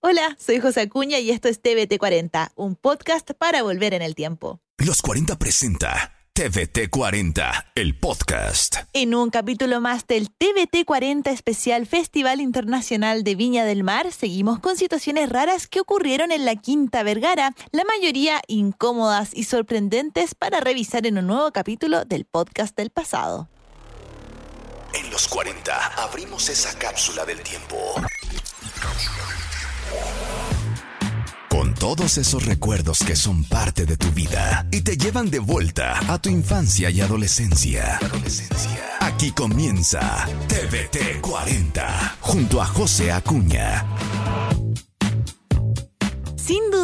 Hola, soy José Acuña y esto es TVT 40, un podcast para volver en el tiempo. Los 40 presenta TVT 40, el podcast. En un capítulo más del TVT 40 especial Festival Internacional de Viña del Mar, seguimos con situaciones raras que ocurrieron en la Quinta Vergara, la mayoría incómodas y sorprendentes para revisar en un nuevo capítulo del podcast del pasado. En los 40 abrimos esa cápsula del tiempo. Todos esos recuerdos que son parte de tu vida y te llevan de vuelta a tu infancia y adolescencia. Aquí comienza TVT 40 junto a José Acuña.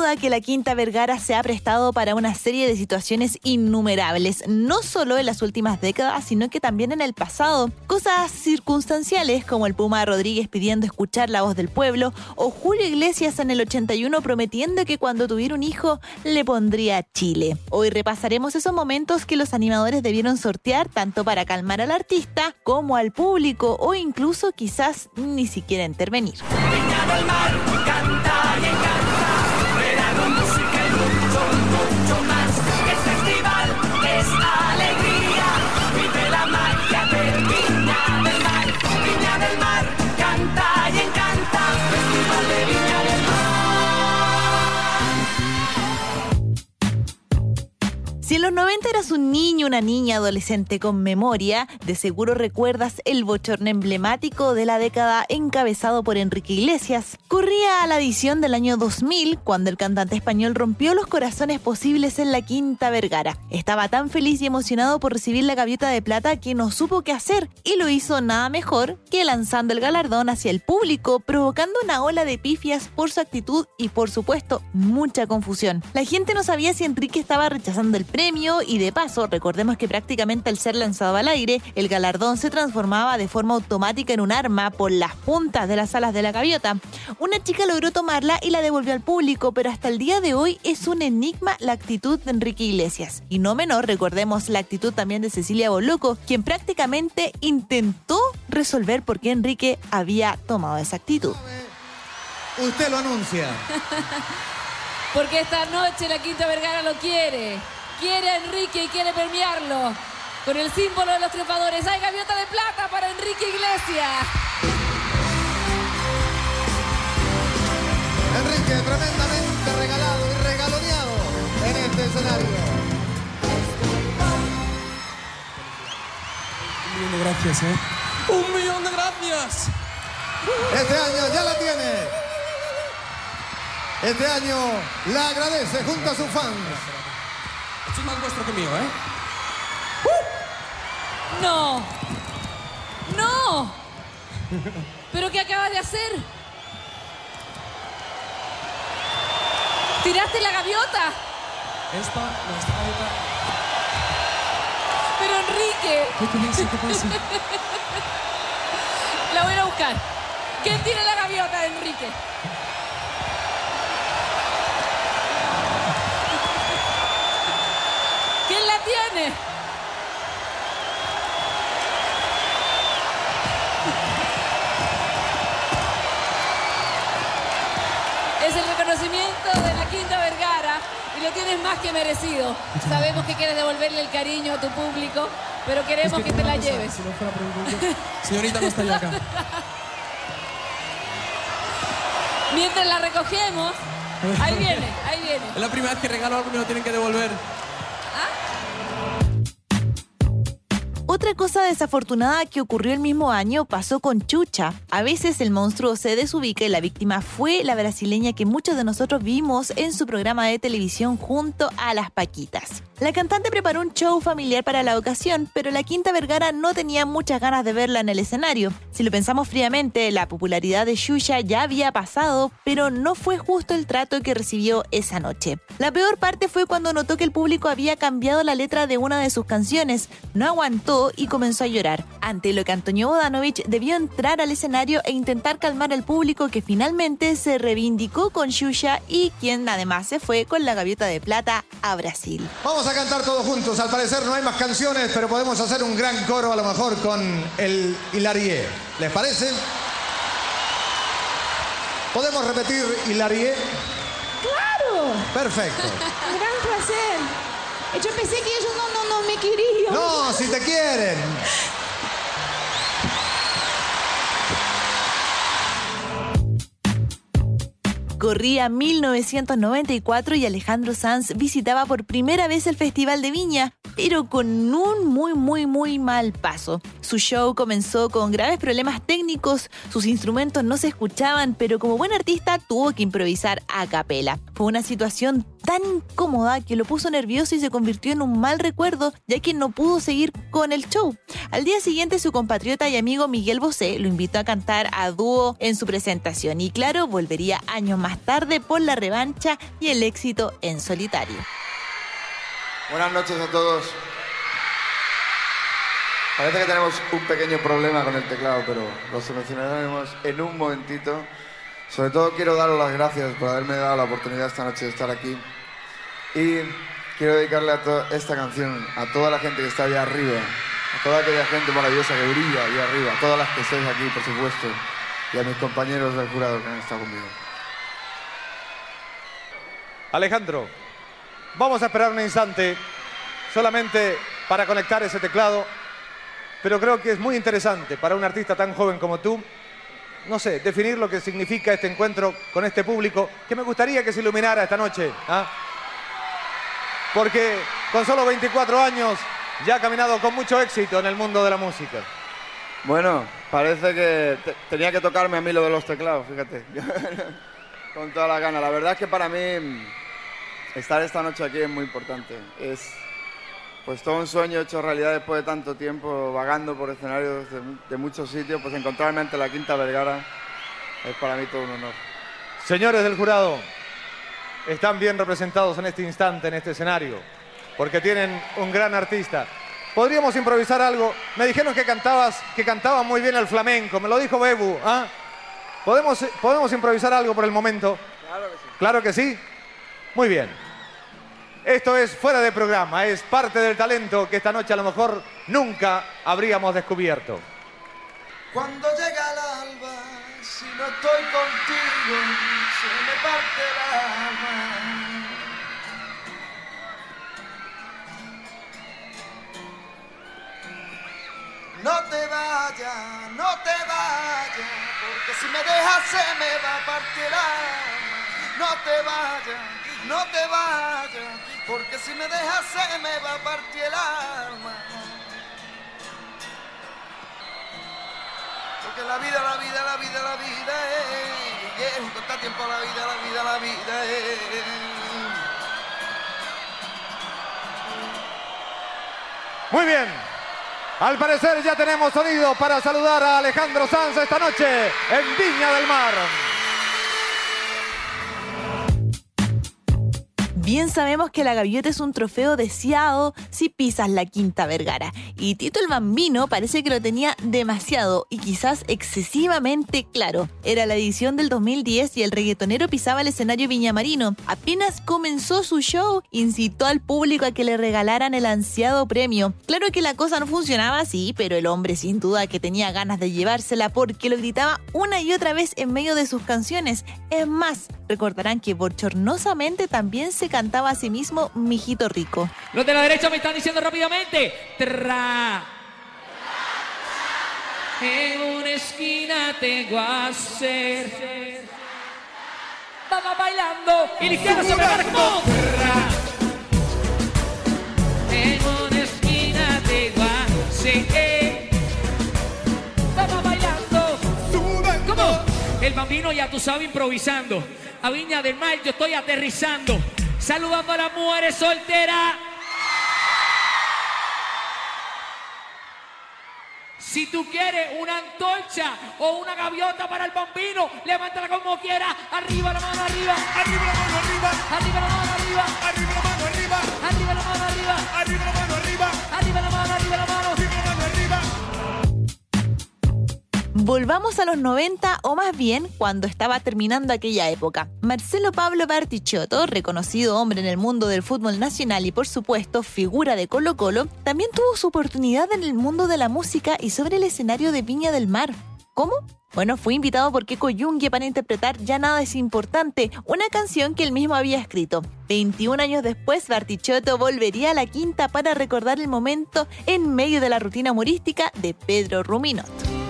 Que la Quinta Vergara se ha prestado para una serie de situaciones innumerables, no solo en las últimas décadas, sino que también en el pasado. Cosas circunstanciales como el Puma Rodríguez pidiendo escuchar la voz del pueblo o Julio Iglesias en el 81 prometiendo que cuando tuviera un hijo le pondría Chile. Hoy repasaremos esos momentos que los animadores debieron sortear tanto para calmar al artista como al público o incluso quizás ni siquiera intervenir. Una niña, adolescente con memoria, de seguro recuerdas el bochorno emblemático de la década encabezado por Enrique Iglesias. Corría a la edición del año 2000 cuando el cantante español rompió los corazones posibles en la Quinta Vergara. Estaba tan feliz y emocionado por recibir la gaviota de plata que no supo qué hacer y lo hizo nada mejor que lanzando el galardón hacia el público, provocando una ola de pifias por su actitud y por supuesto mucha confusión. La gente no sabía si Enrique estaba rechazando el premio y de paso recordemos que prácticamente al ser lanzado al aire, el galardón se transformaba de forma automática en un arma por las puntas de las alas de la gaviota. Una chica logró tomarla y la devolvió al público, pero hasta el día de hoy es un enigma la actitud de Enrique Iglesias. Y no menor, recordemos la actitud también de Cecilia Boloco, quien prácticamente intentó resolver por qué Enrique había tomado esa actitud. Usted lo anuncia. Porque esta noche la Quinta Vergara lo quiere. Quiere a Enrique y quiere premiarlo. Con el símbolo de los triunfadores. Hay gaviota de plata para Enrique Iglesias. Enrique, tremendamente regalado y regaloneado en este escenario. Un millón de gracias, ¿eh? ¡Un millón de gracias! Este año ya la tiene. Este año la agradece junto a sus fans. Es más vuestro que mío, ¿eh? No. No. ¿Pero qué acabas de hacer? ¿Tiraste la gaviota? Esta, no, esta gaviota... Pero Enrique, ¿Qué pasa? ¿Qué pasa? la voy a buscar. ¿Quién tiene la gaviota, Enrique? Reconocimiento de la Quinta Vergara y lo tienes más que merecido. Sabemos que quieres devolverle el cariño a tu público, pero queremos Es que, que te la cosa, lleves. Si no fuera Señorita, no estaría acá. Mientras la recogemos, ahí viene, ahí viene. Es la primera vez que regalo algo y me lo tienen que devolver. Otra cosa desafortunada que ocurrió el mismo año pasó con Chucha. A veces el monstruo se desubica y la víctima fue la brasileña que muchos de nosotros vimos en su programa de televisión junto a las Paquitas. La cantante preparó un show familiar para la ocasión, pero la Quinta Vergara no tenía muchas ganas de verla en el escenario. Si lo pensamos fríamente, la popularidad de Xuxa ya había pasado, pero no fue justo el trato que recibió esa noche. La peor parte fue cuando notó que el público había cambiado la letra de una de sus canciones, no aguantó y comenzó a llorar. Ante lo que Antonio Bodanovich debió entrar al escenario e intentar calmar al público que finalmente se reivindicó con Xuxa y quien además se fue con la gaviota de plata a Brasil. A cantar todos juntos. Al parecer no hay más canciones, pero podemos hacer un gran coro a lo mejor con el Hilarie. ¿Les parece? ¿Podemos repetir Hilarie? ¡Claro! Perfecto. Gran placer. Yo pensé que ellos no, no, no me querían. No, si te quieren. Corría 1994 y Alejandro Sanz visitaba por primera vez el Festival de Viña, pero con un muy, muy, muy mal paso. Su show comenzó con graves problemas técnicos, sus instrumentos no se escuchaban, pero como buen artista tuvo que improvisar a capela. Fue una situación tan incómoda que lo puso nervioso y se convirtió en un mal recuerdo, ya que no pudo seguir con el show. Al día siguiente, su compatriota y amigo Miguel Bosé lo invitó a cantar a dúo en su presentación y claro, volvería años más tarde por la revancha y el éxito en solitario. Buenas noches a todos. Parece que tenemos un pequeño problema con el teclado, pero lo solucionaremos en un momentito. Sobre todo quiero daros las gracias por haberme dado la oportunidad esta noche de estar aquí. Y quiero dedicarle a esta canción a toda la gente que está allá arriba, a toda aquella gente maravillosa que brilla allá arriba, a todas las que estáis aquí, por supuesto, y a mis compañeros del jurado que han estado conmigo. Alejandro, vamos a esperar un instante solamente para conectar ese teclado, pero creo que es muy interesante para un artista tan joven como tú no sé, definir lo que significa este encuentro con este público que me gustaría que se iluminara esta noche. ¿ah? Porque con solo 24 años ya ha caminado con mucho éxito en el mundo de la música. Bueno, parece que tenía que tocarme a mí lo de los teclados, fíjate. con toda la gana. La verdad es que para mí estar esta noche aquí es muy importante. Es pues todo un sueño hecho realidad después de tanto tiempo vagando por escenarios de, muchos sitios, pues encontrarme ante la Quinta Vergara es para mí todo un honor. Señores del jurado, están bien representados en este instante, en este escenario, porque tienen un gran artista. Podríamos improvisar algo. Me dijeron que cantabas, que cantaba muy bien el flamenco. Me lo dijo Bebu. ¿ah? ¿Podemos, ¿Podemos improvisar algo por el momento? Claro que sí. Claro que sí. Muy bien. Esto es fuera de programa, es parte del talento que esta noche a lo mejor nunca habríamos descubierto. Cuando llega el alba, si no estoy contigo, se me parte el alma. No te vayas, no te vayas, porque si me dejas se me va a partir el alma. No te vayas no te vayas, porque si me dejas se me va a partir el alma. Porque la vida, la vida, la vida, la vida es, junto está tiempo la vida, la vida, la vida es. Muy bien. Al parecer ya tenemos sonido para saludar a Alejandro Sanz esta noche en Viña del Mar. Bien sabemos que la gaviota es un trofeo deseado si pisas la Quinta Vergara. Y Tito el Bambino parece que lo tenía demasiado y quizás excesivamente claro. Era la edición del 2010 y el reggaetonero pisaba el escenario viñamarino. Apenas comenzó su show, incitó al público a que le regalaran el ansiado premio. Claro que la cosa no funcionaba así, pero el hombre sin duda que tenía ganas de llevársela porque lo gritaba una y otra vez en medio de sus canciones. Es más, recordarán que bochornosamente también se cantaba a sí mismo Mijito Rico. Los de la derecha me están diciendo rápidamente. Tra. En una esquina tengo a hacer. Vamos bailando. Y la izquierda se prepara como. En una esquina tengo a hacer. Vamos bailando. ¿Cómo? El bambino ya tú sabes improvisando. A Viña del Mar yo estoy aterrizando. Saludando a las mujeres solteras. Si tú quieres una antorcha o una gaviota para el bambino, levántala como quieras. Arriba la mano arriba. Arriba la mano arriba. Arriba la mano arriba. Arriba la mano arriba. Arriba la mano arriba. Arriba la mano arriba. Arriba la mano arriba la mano. Volvamos a los 90 o más bien cuando estaba terminando aquella época. Marcelo Pablo Bartichotto, reconocido hombre en el mundo del fútbol nacional y por supuesto figura de Colo Colo, también tuvo su oportunidad en el mundo de la música y sobre el escenario de Viña del Mar. ¿Cómo? Bueno, fue invitado por Keiko Yungue para interpretar Ya nada es importante, una canción que él mismo había escrito. 21 años después, Bartichotto volvería a la quinta para recordar el momento en medio de la rutina humorística de Pedro Ruminot.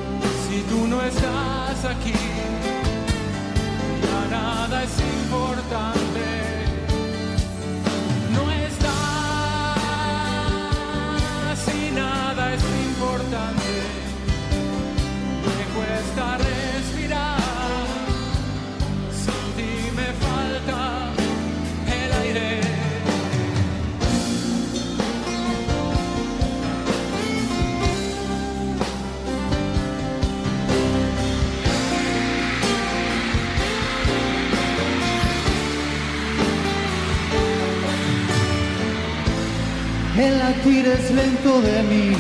El latir es lento de mi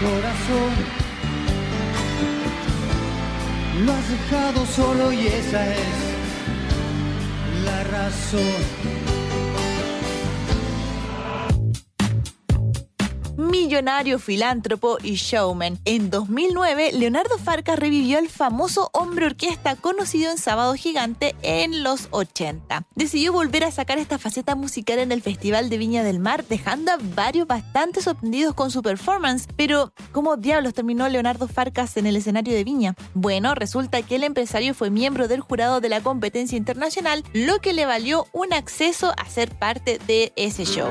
corazón. Lo has dejado solo y esa es la razón. Millonario, filántropo y showman. En 2009, Leonardo Farcas revivió al famoso hombre orquesta conocido en Sábado Gigante en los 80. Decidió volver a sacar esta faceta musical en el Festival de Viña del Mar, dejando a varios bastante sorprendidos con su performance. Pero, ¿cómo diablos terminó Leonardo Farcas en el escenario de Viña? Bueno, resulta que el empresario fue miembro del jurado de la competencia internacional, lo que le valió un acceso a ser parte de ese show.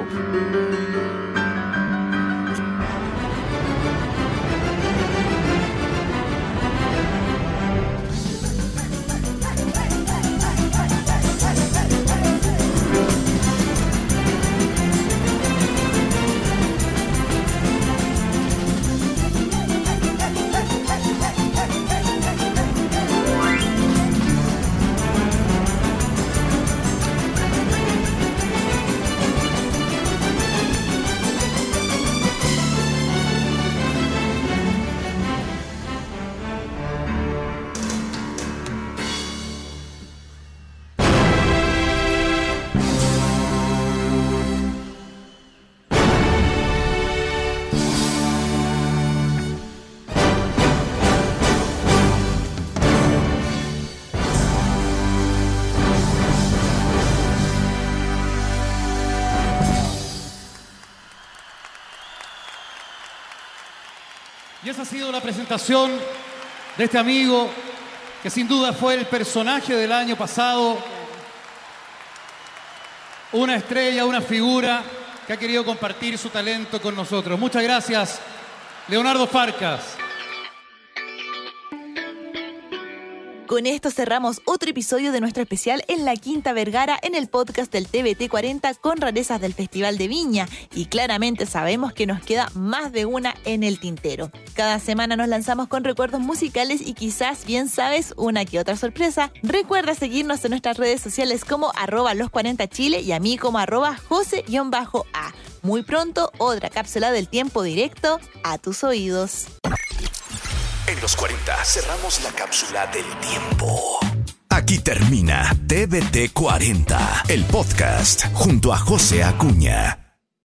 Ha sido la presentación de este amigo que sin duda fue el personaje del año pasado. Una estrella, una figura que ha querido compartir su talento con nosotros. Muchas gracias, Leonardo Farcas. Con esto cerramos otro episodio de nuestro especial en la Quinta Vergara en el podcast del TBT 40 con rarezas del Festival de Viña. Y claramente sabemos que nos queda más de una en el tintero. Cada semana nos lanzamos con recuerdos musicales y quizás, bien sabes, una que otra sorpresa. Recuerda seguirnos en nuestras redes sociales como arroba los 40 Chile y a mí como arroba Jose-A. Muy pronto, otra cápsula del tiempo directo a tus oídos. En los 40 cerramos la cápsula del tiempo. Aquí termina TBT 40, el podcast junto a José Acuña.